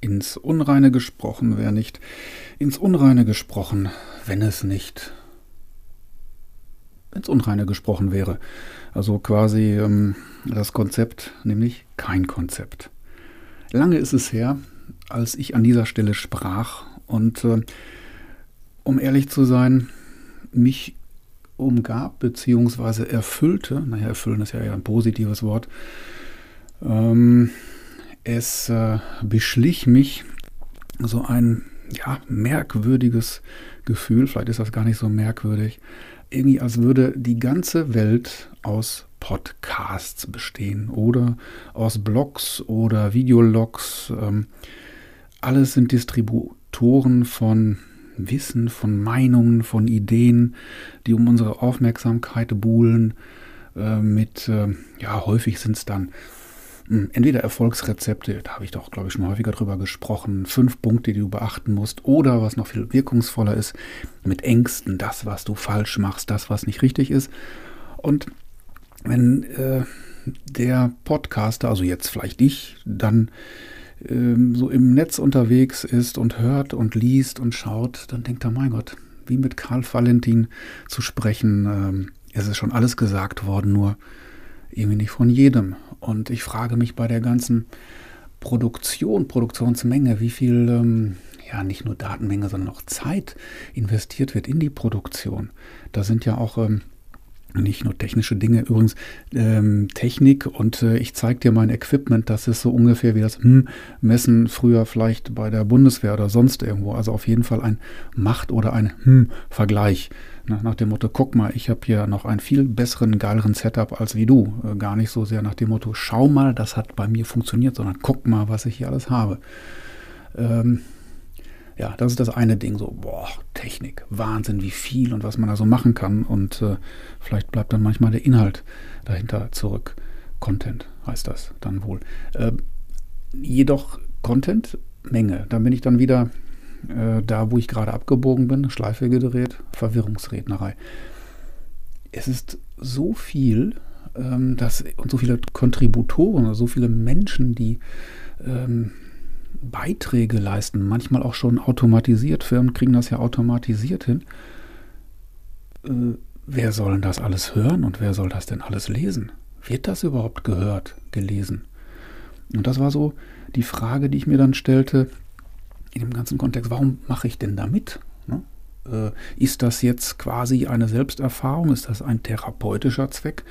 ins Unreine gesprochen, wäre nicht ins Unreine gesprochen, wenn es nicht ins Unreine gesprochen wäre. Also quasi ähm, das Konzept, nämlich kein Konzept. Lange ist es her, als ich an dieser Stelle sprach und äh, um ehrlich zu sein, mich umgab bzw. erfüllte, naja, erfüllen ist ja eher ein positives Wort, ähm, es äh, beschlich mich so ein ja, merkwürdiges Gefühl, vielleicht ist das gar nicht so merkwürdig, irgendwie als würde die ganze Welt aus Podcasts bestehen oder aus Blogs oder Videologs. Ähm, alles sind Distributoren von Wissen, von Meinungen, von Ideen, die um unsere Aufmerksamkeit buhlen. Äh, mit, äh, ja, häufig sind es dann entweder Erfolgsrezepte, da habe ich doch, glaube ich, schon häufiger drüber gesprochen, fünf Punkte, die du beachten musst, oder was noch viel wirkungsvoller ist, mit Ängsten, das, was du falsch machst, das, was nicht richtig ist. Und wenn äh, der Podcaster, also jetzt vielleicht ich, dann ähm, so im Netz unterwegs ist und hört und liest und schaut, dann denkt er, mein Gott, wie mit Karl Valentin zu sprechen. Ähm, es ist schon alles gesagt worden, nur irgendwie nicht von jedem. Und ich frage mich bei der ganzen Produktion, Produktionsmenge, wie viel, ähm, ja, nicht nur Datenmenge, sondern auch Zeit investiert wird in die Produktion. Da sind ja auch ähm, nicht nur technische Dinge, übrigens ähm, Technik und äh, ich zeige dir mein Equipment, das ist so ungefähr wie das hm, Messen früher vielleicht bei der Bundeswehr oder sonst irgendwo. Also auf jeden Fall ein Macht- oder ein hm, Vergleich. Na, nach dem Motto, guck mal, ich habe hier noch einen viel besseren, geileren Setup als wie du. Äh, gar nicht so sehr nach dem Motto, schau mal, das hat bei mir funktioniert, sondern guck mal, was ich hier alles habe. Ähm, ja, das ist das eine Ding, so, boah, Technik, Wahnsinn, wie viel und was man da so machen kann. Und äh, vielleicht bleibt dann manchmal der Inhalt dahinter zurück. Content heißt das dann wohl. Äh, jedoch Content, Menge. Da bin ich dann wieder äh, da, wo ich gerade abgebogen bin, Schleife gedreht, Verwirrungsrednerei. Es ist so viel, ähm, dass, und so viele Kontributoren, so viele Menschen, die ähm, Beiträge leisten, manchmal auch schon automatisiert. Firmen kriegen das ja automatisiert hin. Äh, wer soll denn das alles hören und wer soll das denn alles lesen? Wird das überhaupt gehört, gelesen? Und das war so die Frage, die ich mir dann stellte in dem ganzen Kontext, warum mache ich denn da mit? Ne? Äh, ist das jetzt quasi eine Selbsterfahrung? Ist das ein therapeutischer Zweck,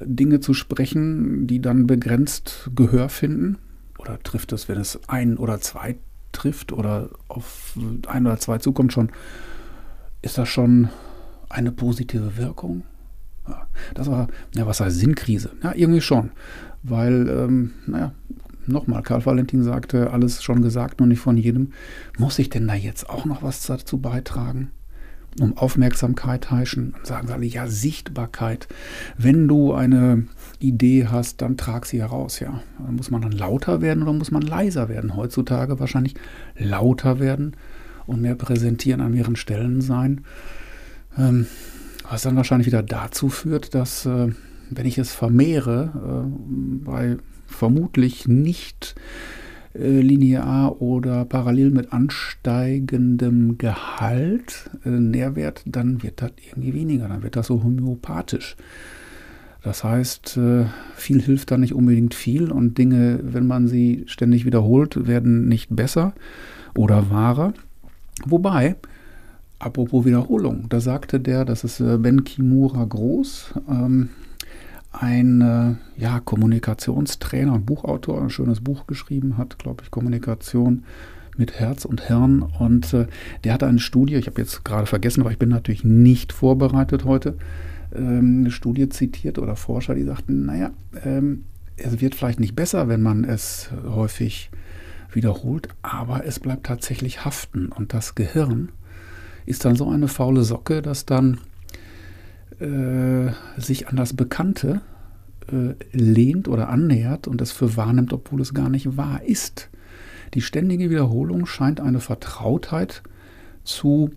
Dinge zu sprechen, die dann begrenzt Gehör finden? Oder trifft es, wenn es ein oder zwei trifft oder auf ein oder zwei zukommt schon, ist das schon eine positive Wirkung? Ja, das war, ja, was heißt Sinnkrise? Ja, irgendwie schon. Weil, ähm, naja, nochmal, Karl Valentin sagte, alles schon gesagt, nur nicht von jedem. Muss ich denn da jetzt auch noch was dazu beitragen? Um Aufmerksamkeit heischen. Dann sagen sie alle, ja, Sichtbarkeit. Wenn du eine Idee hast, dann trag sie heraus, ja. Muss man dann lauter werden oder muss man leiser werden? Heutzutage wahrscheinlich lauter werden und mehr präsentieren an mehreren Stellen sein. Ähm, was dann wahrscheinlich wieder dazu führt, dass, äh, wenn ich es vermehre, äh, bei vermutlich nicht äh, linear oder parallel mit ansteigendem Gehalt, äh, Nährwert, dann wird das irgendwie weniger, dann wird das so homöopathisch. Das heißt, äh, viel hilft da nicht unbedingt viel und Dinge, wenn man sie ständig wiederholt, werden nicht besser oder wahrer. Wobei, apropos Wiederholung, da sagte der, das ist Ben Kimura Groß, ähm, ein äh, ja, Kommunikationstrainer und Buchautor, ein schönes Buch geschrieben hat, glaube ich, Kommunikation mit Herz und Hirn. Und äh, der hatte eine Studie, ich habe jetzt gerade vergessen, aber ich bin natürlich nicht vorbereitet heute, ähm, eine Studie zitiert oder Forscher, die sagten, naja, ähm, es wird vielleicht nicht besser, wenn man es häufig wiederholt, aber es bleibt tatsächlich haften. Und das Gehirn ist dann so eine faule Socke, dass dann äh, sich an das Bekannte äh, lehnt oder annähert und es für wahrnimmt, obwohl es gar nicht wahr ist. Die ständige Wiederholung scheint eine Vertrautheit zu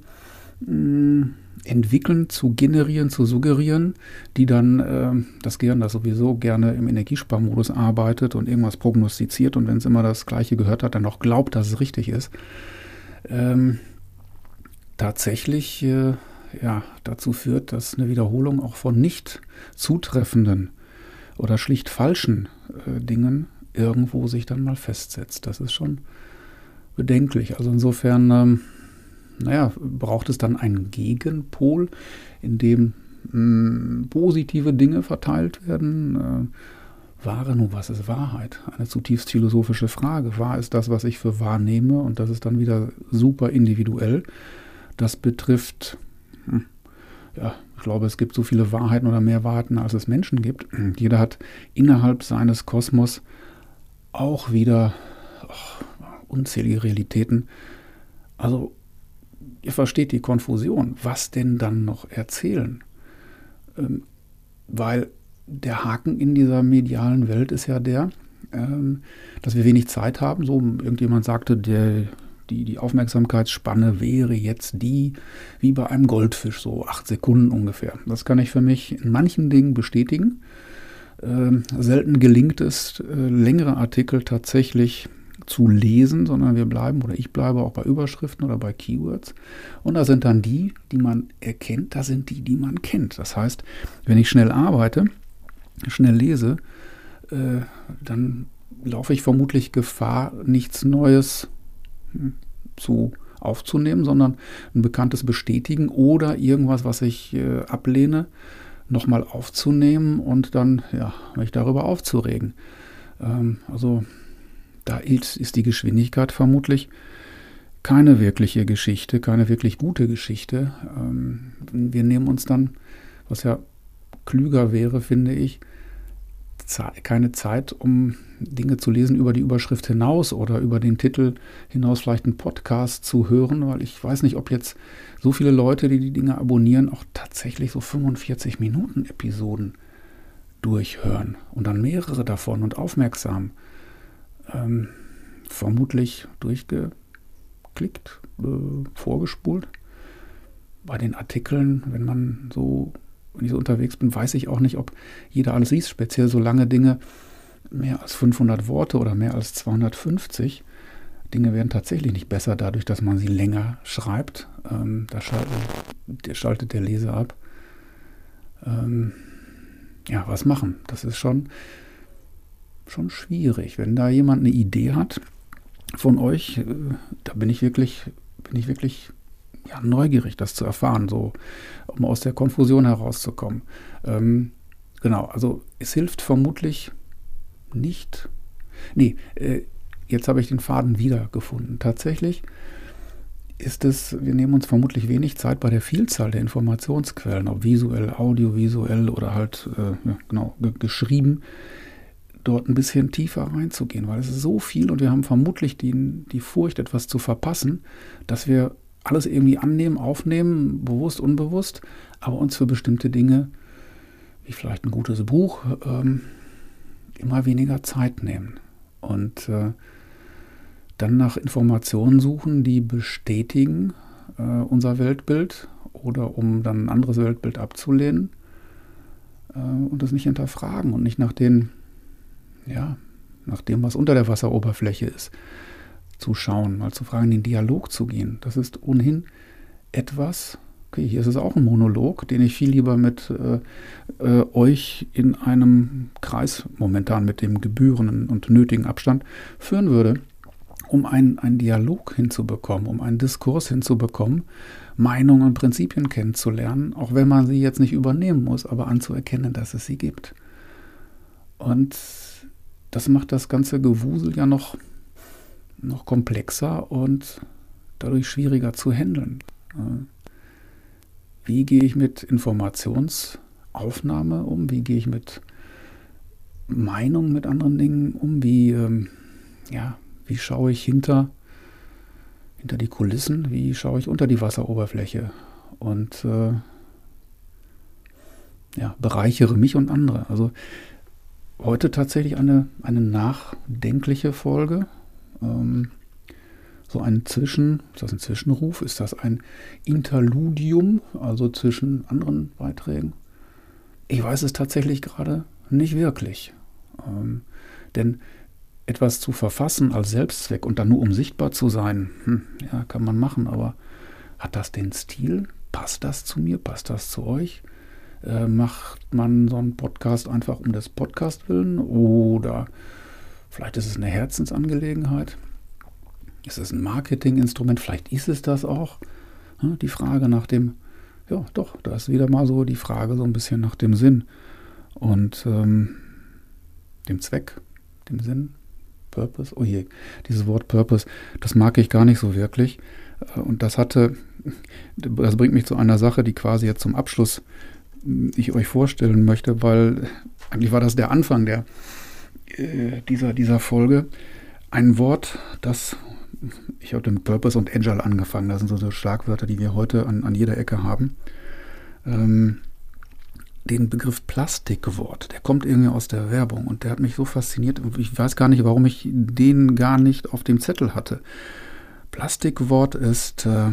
mh, mm, entwickeln, zu generieren, zu suggerieren, die dann äh, das Gehirn, das sowieso gerne im Energiesparmodus arbeitet und irgendwas prognostiziert und wenn es immer das Gleiche gehört hat, dann auch glaubt, dass es richtig ist, ähm, tatsächlich äh, ja, dazu führt, dass eine Wiederholung auch von nicht zutreffenden oder schlicht falschen äh, Dingen irgendwo sich dann mal festsetzt. Das ist schon bedenklich. Also insofern, ähm, naja, braucht es dann einen Gegenpol, in dem mh, mm, positive Dinge verteilt werden. Äh, Wahre, nun was ist Wahrheit? Eine zutiefst philosophische Frage. Wahr ist das, was ich für wahrnehme und das ist dann wieder super individuell. Das betrifft, hm, ja, ich glaube, es gibt so viele Wahrheiten oder mehr Wahrheiten, als es Menschen gibt. Jeder hat innerhalb seines Kosmos auch wieder oh, unzählige Realitäten. Also, ihr versteht die Konfusion. Was denn dann noch erzählen? Ähm, weil der Haken in dieser medialen Welt ist ja der, ähm, dass wir wenig Zeit haben. So, irgendjemand sagte, der, die, die Aufmerksamkeitsspanne wäre jetzt die, wie bei einem Goldfisch, so acht Sekunden ungefähr. Das kann ich für mich in manchen Dingen bestätigen. Ähm, selten gelingt es, äh, längere Artikel tatsächlich zu lesen, sondern wir bleiben oder ich bleibe auch bei Überschriften oder bei Keywords. Und da sind dann die, die man erkennt, da sind die, die man kennt. Das heißt, wenn ich schnell arbeite, schnell lese, äh, dann laufe ich vermutlich Gefahr, nichts Neues zu aufzunehmen, sondern ein bekanntes bestätigen oder irgendwas, was ich äh, ablehne, nochmal aufzunehmen und dann ja, mich darüber aufzuregen. Ähm, also da ist die Geschwindigkeit vermutlich keine wirkliche Geschichte, keine wirklich gute Geschichte. Ähm, wir nehmen uns dann, was ja klüger wäre, finde ich, keine Zeit, um Dinge zu lesen über die Überschrift hinaus oder über den Titel hinaus vielleicht einen Podcast zu hören, weil ich weiß nicht, ob jetzt so viele Leute, die die Dinge abonnieren, auch tatsächlich so 45 Minuten Episoden durchhören und dann mehrere davon und aufmerksam. Ähm, vermutlich durchgeklickt, äh, vorgespult. Bei den Artikeln, wenn man so wenn ich so unterwegs bin, weiß ich auch nicht, ob jeder alles liest, speziell so lange Dinge, mehr als 500 Worte oder mehr als 250. Dinge werden tatsächlich nicht besser dadurch, dass man sie länger schreibt. Ähm, da schaltet der, schaltet der Leser ab. Ähm, ja, was machen? Das ist schon, schon schwierig. Wenn da jemand eine Idee hat von euch, äh, da bin ich wirklich, bin ich wirklich ja, neugierig, das zu erfahren, so um aus der Konfusion herauszukommen. Ähm, genau, also es hilft vermutlich nicht. Nee, äh, jetzt habe ich den Faden wiedergefunden. Tatsächlich ist es, wir nehmen uns vermutlich wenig Zeit bei der Vielzahl der Informationsquellen, ob visuell, audiovisuell oder halt äh, genau geschrieben, dort ein bisschen tiefer reinzugehen, weil es ist so viel und wir haben vermutlich die, die Furcht, etwas zu verpassen, dass wir alles irgendwie annehmen, aufnehmen, bewusst, unbewusst, aber uns für bestimmte Dinge, wie vielleicht ein gutes Buch, ähm, immer weniger Zeit nehmen. Und äh, dann nach Informationen suchen, die bestätigen äh, unser Weltbild oder um dann ein anderes Weltbild abzulehnen äh, und das nicht hinterfragen und nicht nach den, ja, nach dem, was unter der Wasseroberfläche ist zu schauen, mal zu fragen, in den Dialog zu gehen. Das ist ohnehin etwas, okay, hier ist es auch ein Monolog, den ich viel lieber mit äh, äh, euch in einem Kreis momentan mit dem gebührenden und nötigen Abstand führen würde, um einen, einen Dialog hinzubekommen, um einen Diskurs hinzubekommen, Meinungen und Prinzipien kennenzulernen, auch wenn man sie jetzt nicht übernehmen muss, aber anzuerkennen, dass es sie gibt. Und das macht das ganze Gewusel ja noch noch komplexer und dadurch schwieriger zu handeln. Wie gehe ich mit Informationsaufnahme um? Wie gehe ich mit Meinung mit anderen Dingen um? Wie, ähm, ja, wie schaue ich hinter, hinter die Kulissen? Wie schaue ich unter die Wasseroberfläche? Und äh, ja, bereichere mich und andere. Also heute tatsächlich eine, eine nachdenkliche Folge, ähm, so ein Zwischen, ist das ein Zwischenruf? Ist das ein Interludium, also zwischen anderen Beiträgen? Ich weiß es tatsächlich gerade nicht wirklich. Ähm, denn etwas zu verfassen als Selbstzweck und dann nur um sichtbar zu sein, hm, ja, kann man machen, aber hat das den Stil? Passt das zu mir? Passt das zu euch? Äh, macht man so einen Podcast einfach um des Podcast willen oder vielleicht ist es eine Herzensangelegenheit? Ist es ein Marketinginstrument? Vielleicht ist es das auch. Die Frage nach dem, ja doch, da ist wieder mal so die Frage so ein bisschen nach dem Sinn und ähm, dem Zweck, dem Sinn, Purpose. Oh je, dieses Wort Purpose, das mag ich gar nicht so wirklich. Äh, und das hatte, das bringt mich zu einer Sache, die quasi jetzt zum Abschluss ich euch vorstellen möchte, weil eigentlich war das der Anfang der, äh, dieser, dieser Folge. Ein Wort, das ich habe mit Purpose und Agile angefangen. Das sind so, so Schlagwörter, die wir heute an, an jeder Ecke haben. Ähm, den Begriff Plastikwort, der kommt irgendwie aus der Werbung und der hat mich so fasziniert. Ich weiß gar nicht, warum ich den gar nicht auf dem Zettel hatte. Plastikwort ist, äh,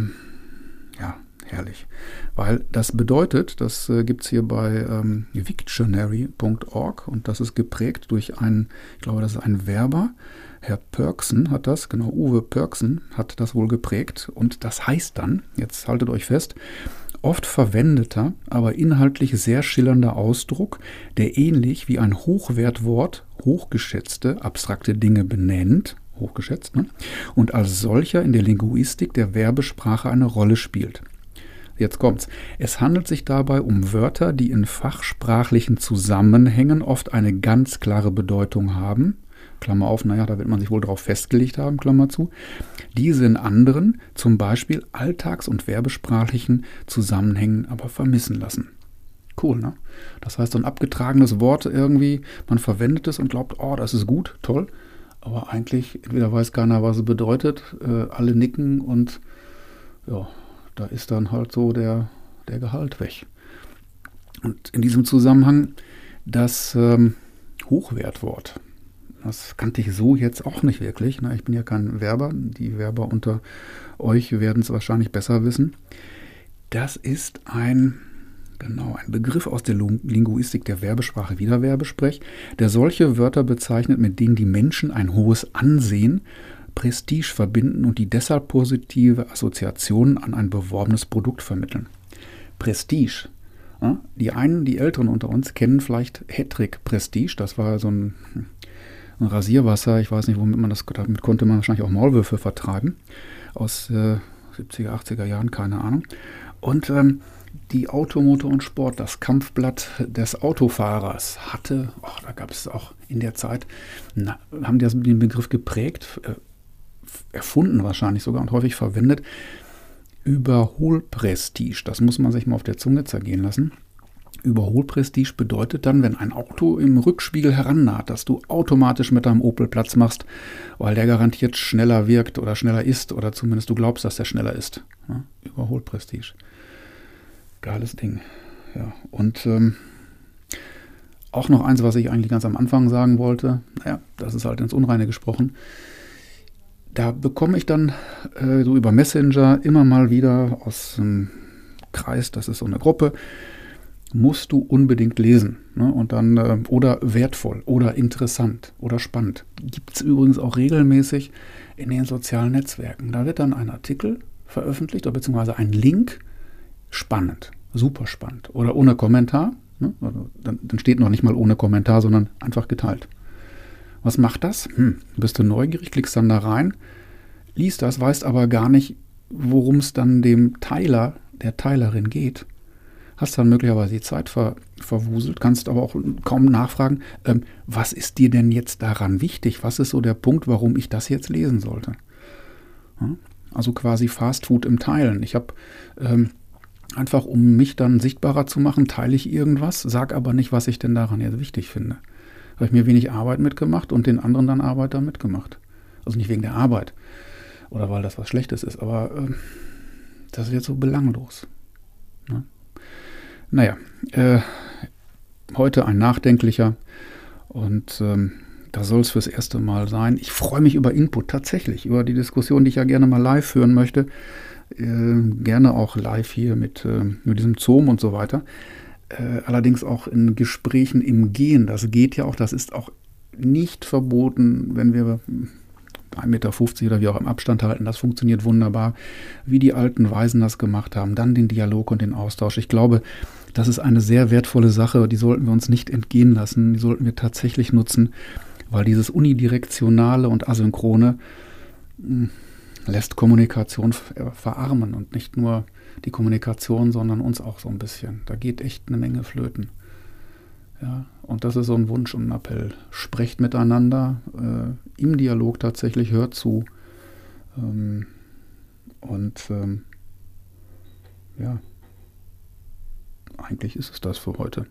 herrlich. Weil das bedeutet, das äh, gibt es hier bei ähm, Victionary.org und das ist geprägt durch einen, ich glaube, das ist ein Werber. Herr Pörksen hat das, genau, Uwe Pörksen hat das wohl geprägt und das heißt dann, jetzt haltet euch fest, oft verwendeter, aber inhaltlich sehr schillernder Ausdruck, der ähnlich wie ein Hochwertwort hochgeschätzte, abstrakte Dinge benennt, hochgeschätzt, ne? und als solcher in der Linguistik der Werbesprache eine Rolle spielt. Jetzt kommt's. Es handelt sich dabei um Wörter, die in fachsprachlichen Zusammenhängen oft eine ganz klare Bedeutung haben. Klammer auf, naja, da wird man sich wohl darauf festgelegt haben, Klammer zu. Diese in anderen, zum Beispiel alltags- und werbesprachlichen Zusammenhängen aber vermissen lassen. Cool, ne? Das heißt, so ein abgetragenes Wort irgendwie, man verwendet es und glaubt, oh, das ist gut, toll. Aber eigentlich, entweder weiß keiner, was es bedeutet, äh, alle nicken und ja, da ist dann halt so der, der Gehalt weg. Und in diesem Zusammenhang das ähm, Hochwertwort. Das kannte ich so jetzt auch nicht wirklich. Ne? Ich bin ja kein Werber. Die Werber unter euch werden es wahrscheinlich besser wissen. Das ist ein, genau, ein Begriff aus der Linguistik der Werbesprache, Wiederwerbesprech, der solche Wörter bezeichnet, mit denen die Menschen ein hohes Ansehen Prestige verbinden und die deshalb positive Assoziationen an ein beworbenes Produkt vermitteln. Prestige. Die einen, die Älteren unter uns, kennen vielleicht Hattrick Prestige. Das war so ein, ein, Rasierwasser. Ich weiß nicht, womit man das, damit konnte man wahrscheinlich auch Maulwürfe vertreiben. Aus äh, 70er, 80er Jahren, keine Ahnung. Und ähm, die Automotor und Sport, das Kampfblatt des Autofahrers, hatte, oh, da gab es auch in der Zeit, na, haben die den Begriff geprägt, äh, erfunden wahrscheinlich sogar und häufig verwendet. Überholprestige, das muss man sich mal auf der Zunge zergehen lassen. Überholprestige bedeutet dann, wenn ein Auto im Rückspiegel herannaht, dass du automatisch mit deinem Opel Platz machst, weil der garantiert schneller wirkt oder schneller ist oder zumindest du glaubst, dass der schneller ist. Ja, Überholprestige. Geiles Ding. Ja, und ähm, auch noch eins, was ich eigentlich ganz am Anfang sagen wollte. Naja, das ist halt ins Unreine gesprochen da bekomme ich dann äh, so über Messenger immer mal wieder aus dem Kreis, das ist so eine Gruppe, musst du unbedingt lesen. Ne? Und dann, äh, oder wertvoll oder interessant oder spannend. Gibt es übrigens auch regelmäßig in den sozialen Netzwerken. Da wird dann ein Artikel veröffentlicht oder beziehungsweise ein Link spannend, super spannend oder ohne Kommentar. Ne? Also dann, dann steht noch nicht mal ohne Kommentar, sondern einfach geteilt. Was macht das? Hm, bist du neugierig, klickst dann da rein, liest das, weißt aber gar nicht, worum es dann dem Teiler, der Teilerin geht. Hast dann möglicherweise die Zeit ver, verwuselt, kannst aber auch kaum nachfragen, ähm, was ist dir denn jetzt daran wichtig? Was ist so der Punkt, warum ich das jetzt lesen sollte? Ja, also quasi Fast Food im Teilen. Ich habe ähm, einfach, um mich dann sichtbarer zu machen, teile ich irgendwas, sag aber nicht, was ich denn daran jetzt wichtig finde habe ich mir wenig Arbeit mitgemacht und den anderen dann Arbeit da mitgemacht. Also nicht wegen der Arbeit oder weil das was Schlechtes ist, aber äh, das ist jetzt so belanglos. Ne? Naja, äh, heute ein nachdenklicher und ähm, das soll es fürs erste Mal sein. Ich freue mich über Input tatsächlich, über die Diskussion, die ich ja gerne mal live führen möchte. Äh, gerne auch live hier mit, äh, mit diesem Zoom und so weiter. Äh, allerdings auch in Gesprächen im Gehen. Das geht ja auch, das ist auch nicht verboten, wenn wir 1,50 Meter oder wie auch im Abstand halten. Das funktioniert wunderbar, wie die alten Weisen das gemacht haben. Dann den Dialog und den Austausch. Ich glaube, das ist eine sehr wertvolle Sache. Die sollten wir uns nicht entgehen lassen. Die sollten wir tatsächlich nutzen, weil dieses Unidirektionale und Asynchrone hm, lässt Kommunikation verarmen und nicht nur die Kommunikation, sondern uns auch so ein bisschen. Da geht echt eine Menge flöten. Ja, und das ist so ein Wunsch und ein Appell. Sprecht miteinander, äh, im Dialog tatsächlich, hört zu. Ähm, und ähm, ja, eigentlich ist es das für heute.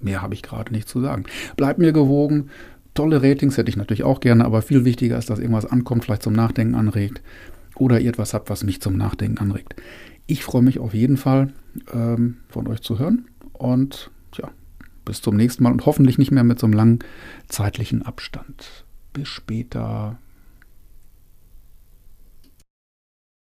Mehr habe ich gerade nicht zu sagen. Bleibt mir gewogen. Tolle Ratings hätte ich natürlich auch gerne, aber viel wichtiger ist, dass irgendwas ankommt, vielleicht zum Nachdenken anregt oder ihr etwas habt, was mich zum Nachdenken anregt. Ich freue mich auf jeden Fall, ähm, von euch zu hören und ja, bis zum nächsten Mal und hoffentlich nicht mehr mit so einem langen zeitlichen Abstand. Bis später.